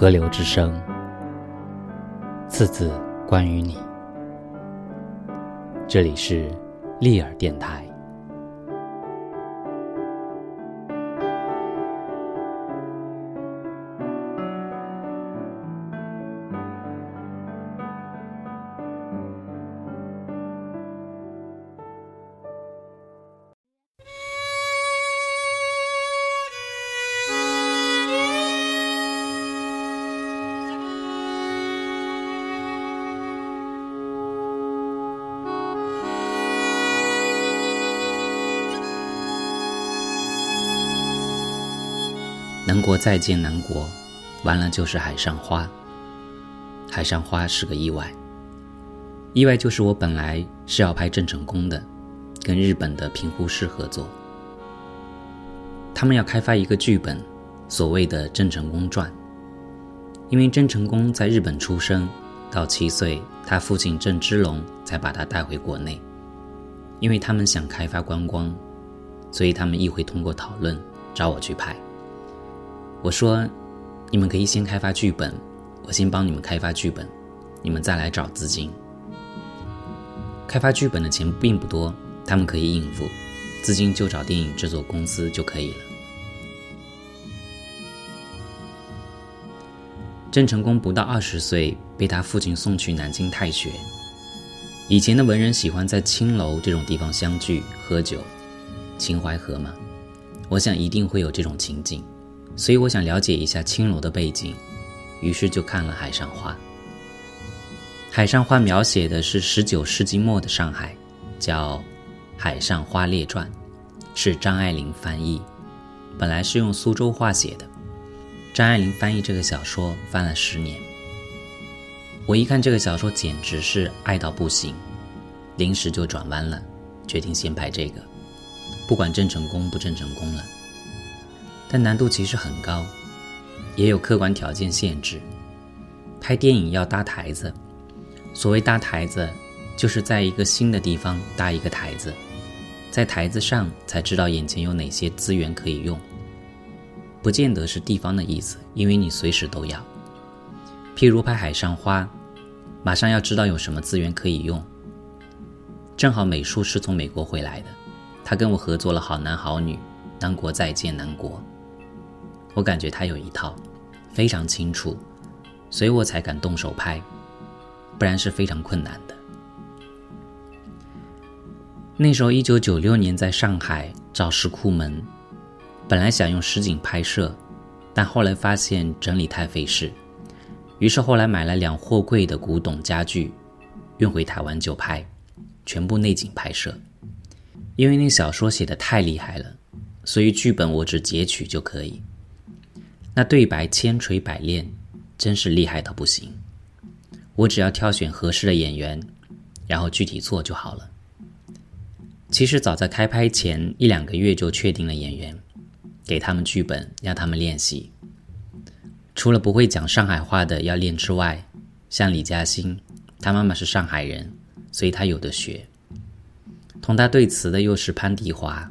河流之声，次次关于你。这里是利尔电台。南国再见南国，完了就是海上花。海上花是个意外，意外就是我本来是要拍郑成功的，跟日本的平湖市合作，他们要开发一个剧本，所谓的《郑成功传》。因为郑成功在日本出生，到七岁，他父亲郑芝龙才把他带回国内。因为他们想开发观光，所以他们议会通过讨论找我去拍。我说：“你们可以先开发剧本，我先帮你们开发剧本，你们再来找资金。开发剧本的钱并不多，他们可以应付，资金就找电影制作公司就可以了。”郑成功不到二十岁，被他父亲送去南京太学。以前的文人喜欢在青楼这种地方相聚喝酒，秦淮河嘛，我想一定会有这种情景。所以我想了解一下青楼的背景，于是就看了《海上花》。《海上花》描写的是十九世纪末的上海，叫《海上花列传》，是张爱玲翻译，本来是用苏州话写的。张爱玲翻译这个小说翻了十年。我一看这个小说，简直是爱到不行，临时就转弯了，决定先拍这个，不管郑成功不郑成功了。但难度其实很高，也有客观条件限制。拍电影要搭台子，所谓搭台子，就是在一个新的地方搭一个台子，在台子上才知道眼前有哪些资源可以用。不见得是地方的意思，因为你随时都要。譬如拍《海上花》，马上要知道有什么资源可以用。正好美术是从美国回来的，他跟我合作了《好男好女》《南国再见南国》。我感觉他有一套，非常清楚，所以我才敢动手拍，不然是非常困难的。那时候一九九六年在上海找石库门，本来想用实景拍摄，但后来发现整理太费事，于是后来买了两货柜的古董家具，运回台湾就拍，全部内景拍摄。因为那小说写的太厉害了，所以剧本我只截取就可以。那对白千锤百炼，真是厉害到不行。我只要挑选合适的演员，然后具体做就好了。其实早在开拍前一两个月就确定了演员，给他们剧本，让他们练习。除了不会讲上海话的要练之外，像李嘉欣，他妈妈是上海人，所以他有的学。同他对词的又是潘迪华，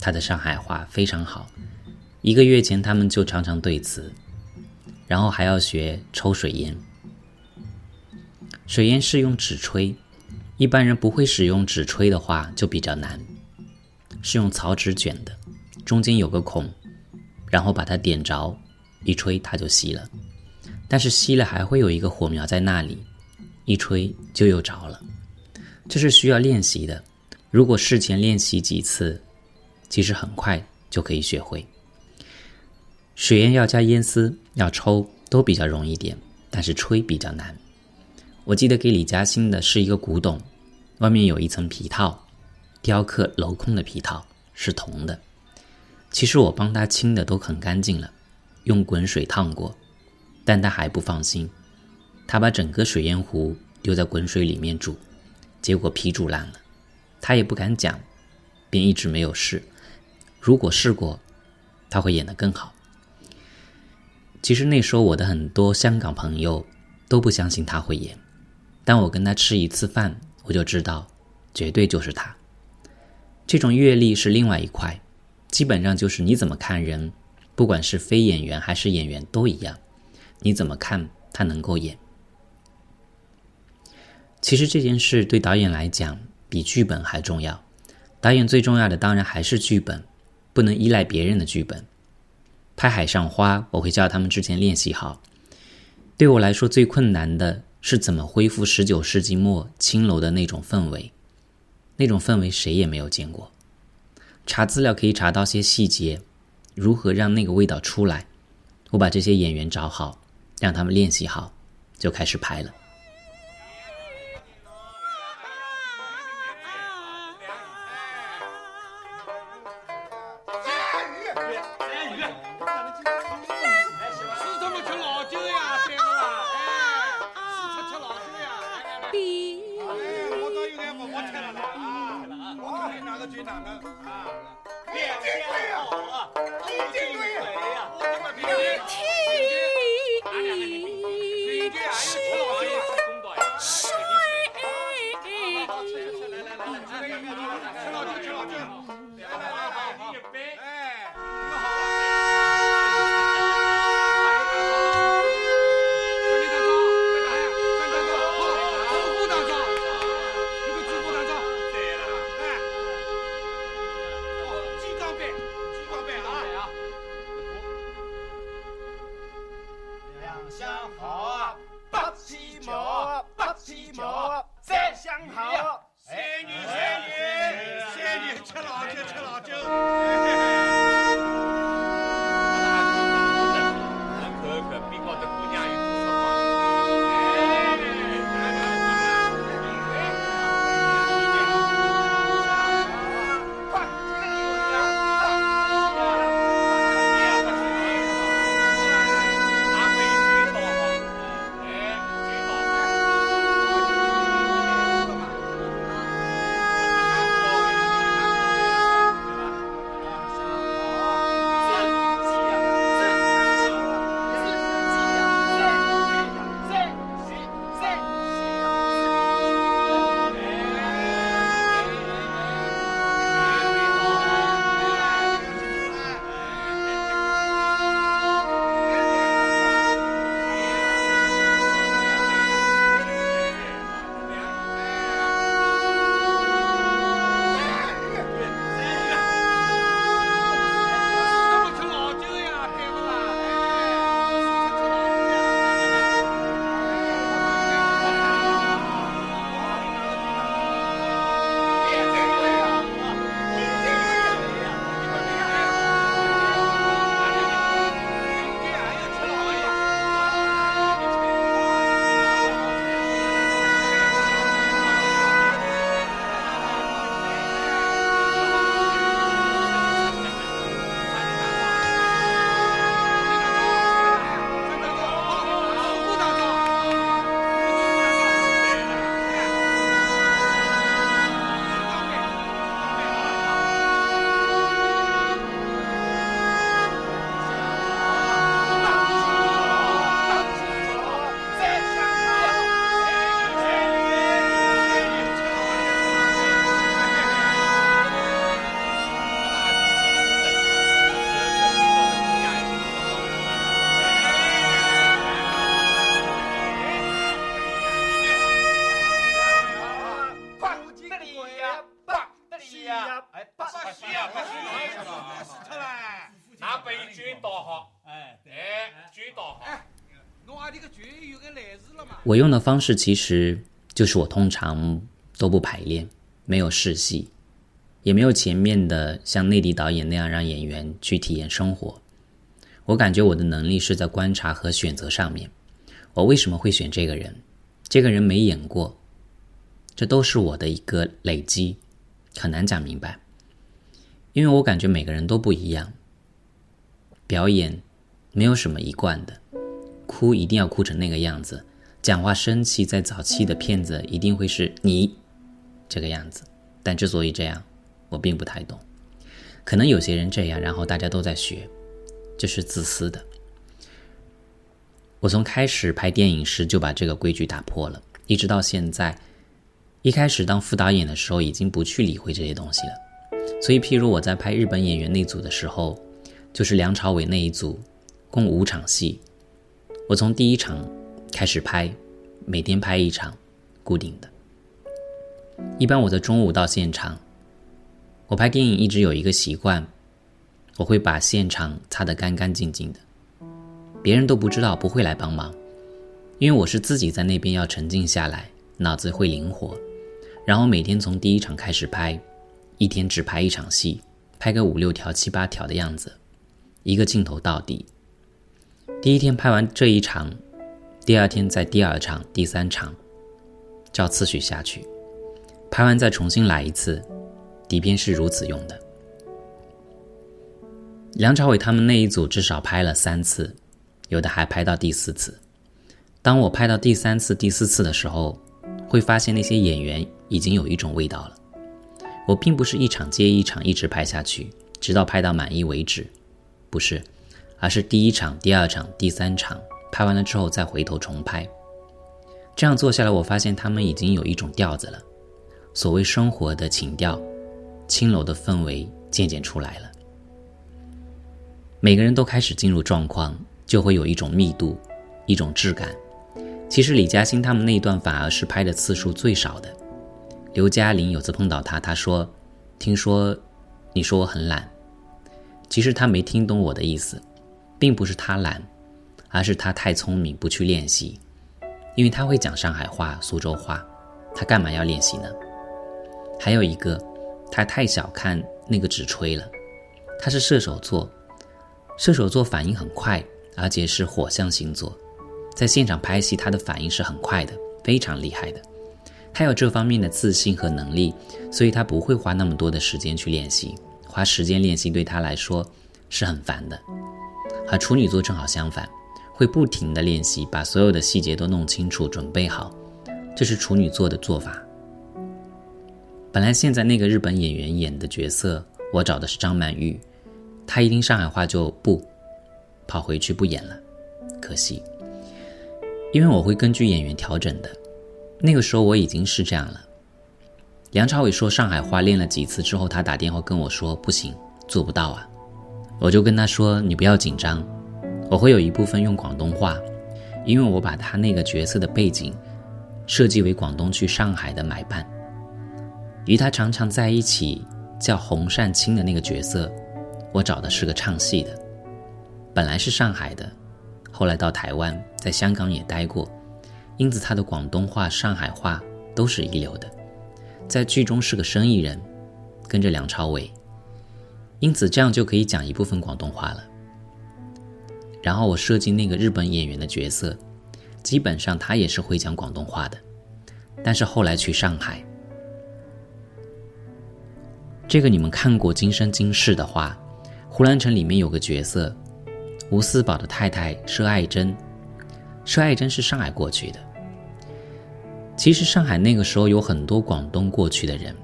他的上海话非常好。一个月前，他们就常常对词，然后还要学抽水烟。水烟是用纸吹，一般人不会使用纸吹的话就比较难。是用草纸卷的，中间有个孔，然后把它点着，一吹它就熄了。但是熄了还会有一个火苗在那里，一吹就又着了。这是需要练习的。如果事前练习几次，其实很快就可以学会。水烟要加烟丝，要抽都比较容易点，但是吹比较难。我记得给李嘉欣的是一个古董，外面有一层皮套，雕刻镂空的皮套是铜的。其实我帮他清的都很干净了，用滚水烫过，但他还不放心，他把整个水烟壶丢在滚水里面煮，结果皮煮烂了，他也不敢讲，便一直没有试。如果试过，他会演得更好。其实那时候我的很多香港朋友都不相信他会演，但我跟他吃一次饭，我就知道，绝对就是他。这种阅历是另外一块，基本上就是你怎么看人，不管是非演员还是演员都一样，你怎么看他能够演？其实这件事对导演来讲比剧本还重要。导演最重要的当然还是剧本，不能依赖别人的剧本。拍《海上花》，我会叫他们之前练习好。对我来说，最困难的是怎么恢复十九世纪末青楼的那种氛围。那种氛围谁也没有见过。查资料可以查到些细节，如何让那个味道出来？我把这些演员找好，让他们练习好，就开始拍了。我用的方式其实就是我通常都不排练，没有试戏，也没有前面的像内地导演那样让演员去体验生活。我感觉我的能力是在观察和选择上面。我为什么会选这个人？这个人没演过，这都是我的一个累积，很难讲明白。因为我感觉每个人都不一样，表演没有什么一贯的，哭一定要哭成那个样子。讲话生气，在早期的片子一定会是你这个样子，但之所以这样，我并不太懂。可能有些人这样，然后大家都在学，这是自私的。我从开始拍电影时就把这个规矩打破了，一直到现在。一开始当副导演的时候，已经不去理会这些东西了。所以，譬如我在拍日本演员那组的时候，就是梁朝伟那一组，共五场戏。我从第一场开始拍，每天拍一场，固定的。一般我在中午到现场。我拍电影一直有一个习惯，我会把现场擦得干干净净的，别人都不知道，不会来帮忙，因为我是自己在那边要沉静下来，脑子会灵活，然后每天从第一场开始拍，一天只拍一场戏，拍个五六条、七八条的样子，一个镜头到底。第一天拍完这一场，第二天在第二场、第三场，照次序下去，拍完再重新来一次。底片是如此用的。梁朝伟他们那一组至少拍了三次，有的还拍到第四次。当我拍到第三次、第四次的时候，会发现那些演员已经有一种味道了。我并不是一场接一场一直拍下去，直到拍到满意为止，不是，而是第一场、第二场、第三场拍完了之后再回头重拍。这样做下来，我发现他们已经有一种调子了，所谓生活的情调。青楼的氛围渐渐出来了，每个人都开始进入状况，就会有一种密度，一种质感。其实李嘉欣他们那一段反而是拍的次数最少的。刘嘉玲有次碰到他，他说：“听说你说我很懒。”其实他没听懂我的意思，并不是他懒，而是他太聪明不去练习，因为他会讲上海话、苏州话，他干嘛要练习呢？还有一个。他太小看那个纸吹了，他是射手座，射手座反应很快，而且是火象星座，在现场拍戏，他的反应是很快的，非常厉害的。他有这方面的自信和能力，所以他不会花那么多的时间去练习，花时间练习对他来说是很烦的。和处女座正好相反，会不停的练习，把所有的细节都弄清楚，准备好，这是处女座的做法。本来现在那个日本演员演的角色，我找的是张曼玉，她一听上海话就不跑回去不演了，可惜，因为我会根据演员调整的。那个时候我已经是这样了。梁朝伟说上海话练了几次之后，他打电话跟我说不行，做不到啊。我就跟他说你不要紧张，我会有一部分用广东话，因为我把他那个角色的背景设计为广东去上海的买办。与他常常在一起叫洪善清的那个角色，我找的是个唱戏的，本来是上海的，后来到台湾，在香港也待过，因此他的广东话、上海话都是一流的，在剧中是个生意人，跟着梁朝伟，因此这样就可以讲一部分广东话了。然后我设计那个日本演员的角色，基本上他也是会讲广东话的，但是后来去上海。这个你们看过《今生今世》的话，《胡兰成》里面有个角色，吴思宝的太太佘爱珍，佘爱珍是上海过去的。其实上海那个时候有很多广东过去的人，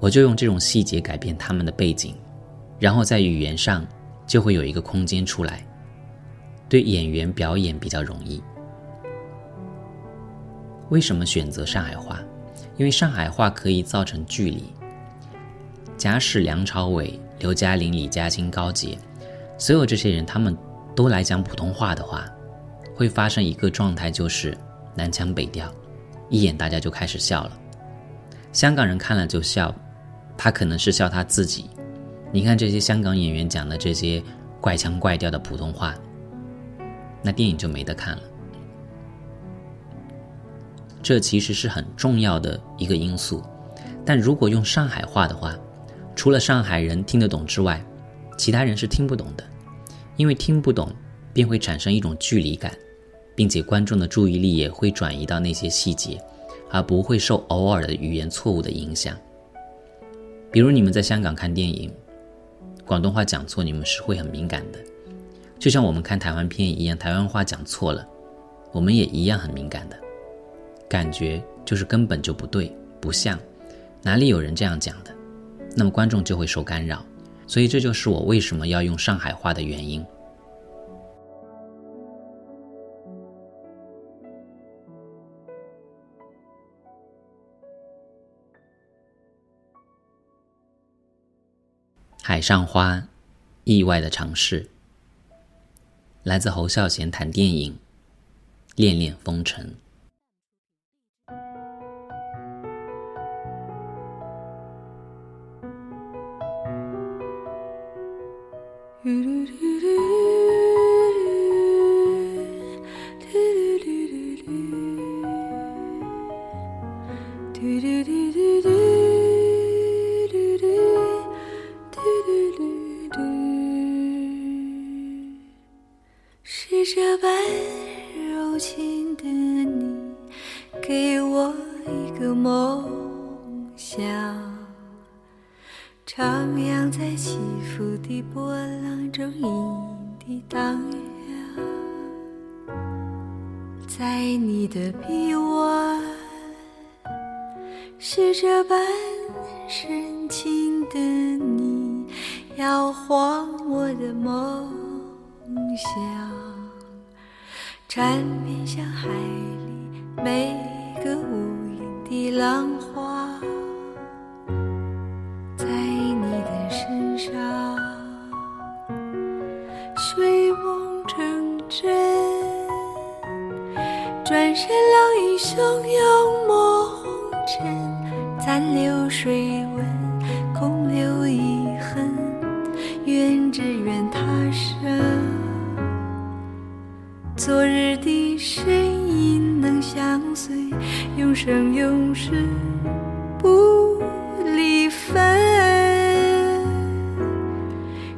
我就用这种细节改变他们的背景，然后在语言上就会有一个空间出来，对演员表演比较容易。为什么选择上海话？因为上海话可以造成距离。假使梁朝伟、刘嘉玲、李嘉欣、高洁，所有这些人，他们都来讲普通话的话，会发生一个状态，就是南腔北调，一眼大家就开始笑了。香港人看了就笑，他可能是笑他自己。你看这些香港演员讲的这些怪腔怪调的普通话，那电影就没得看了。这其实是很重要的一个因素，但如果用上海话的话，除了上海人听得懂之外，其他人是听不懂的，因为听不懂，便会产生一种距离感，并且观众的注意力也会转移到那些细节，而不会受偶尔的语言错误的影响。比如你们在香港看电影，广东话讲错，你们是会很敏感的，就像我们看台湾片一样，台湾话讲错了，我们也一样很敏感的，感觉就是根本就不对，不像，哪里有人这样讲的？那么观众就会受干扰，所以这就是我为什么要用上海话的原因。海上花，意外的尝试。来自侯孝贤谈电影，恋恋风尘。起伏的波浪中，隐地荡漾，在你的臂弯，是这般深情的你，摇晃我的梦想。缠绵像海里每个无垠的浪花，成真。转身浪影汹涌，抹红尘，残留水纹，空留遗恨。愿只愿他生。昨日的身影能相随，永生永世不离分。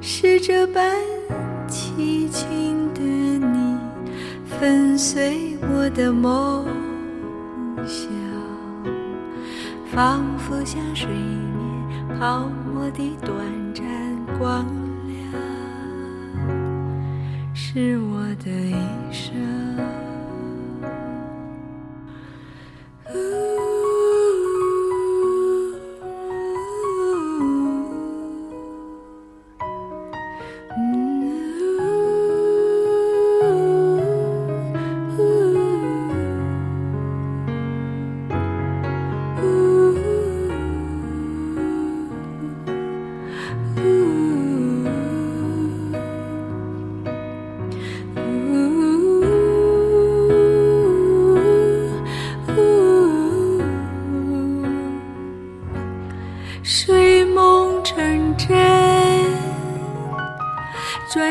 是这般跟随我的梦想，仿佛像水面泡沫的短暂光亮。是我的一生。转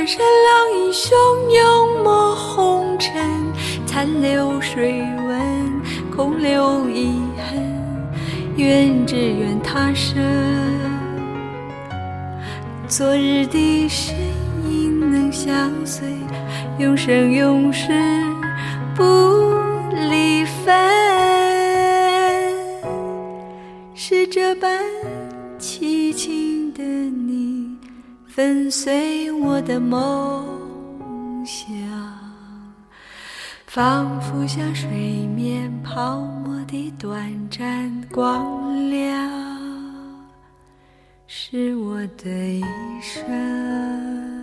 身，浪影汹涌，抹红尘，残留水纹，空留遗恨。愿只愿他生，昨日的身影能相随，永生永世不离分。是这般粉碎我的梦想，仿佛像水面泡沫的短暂光亮，是我的一生。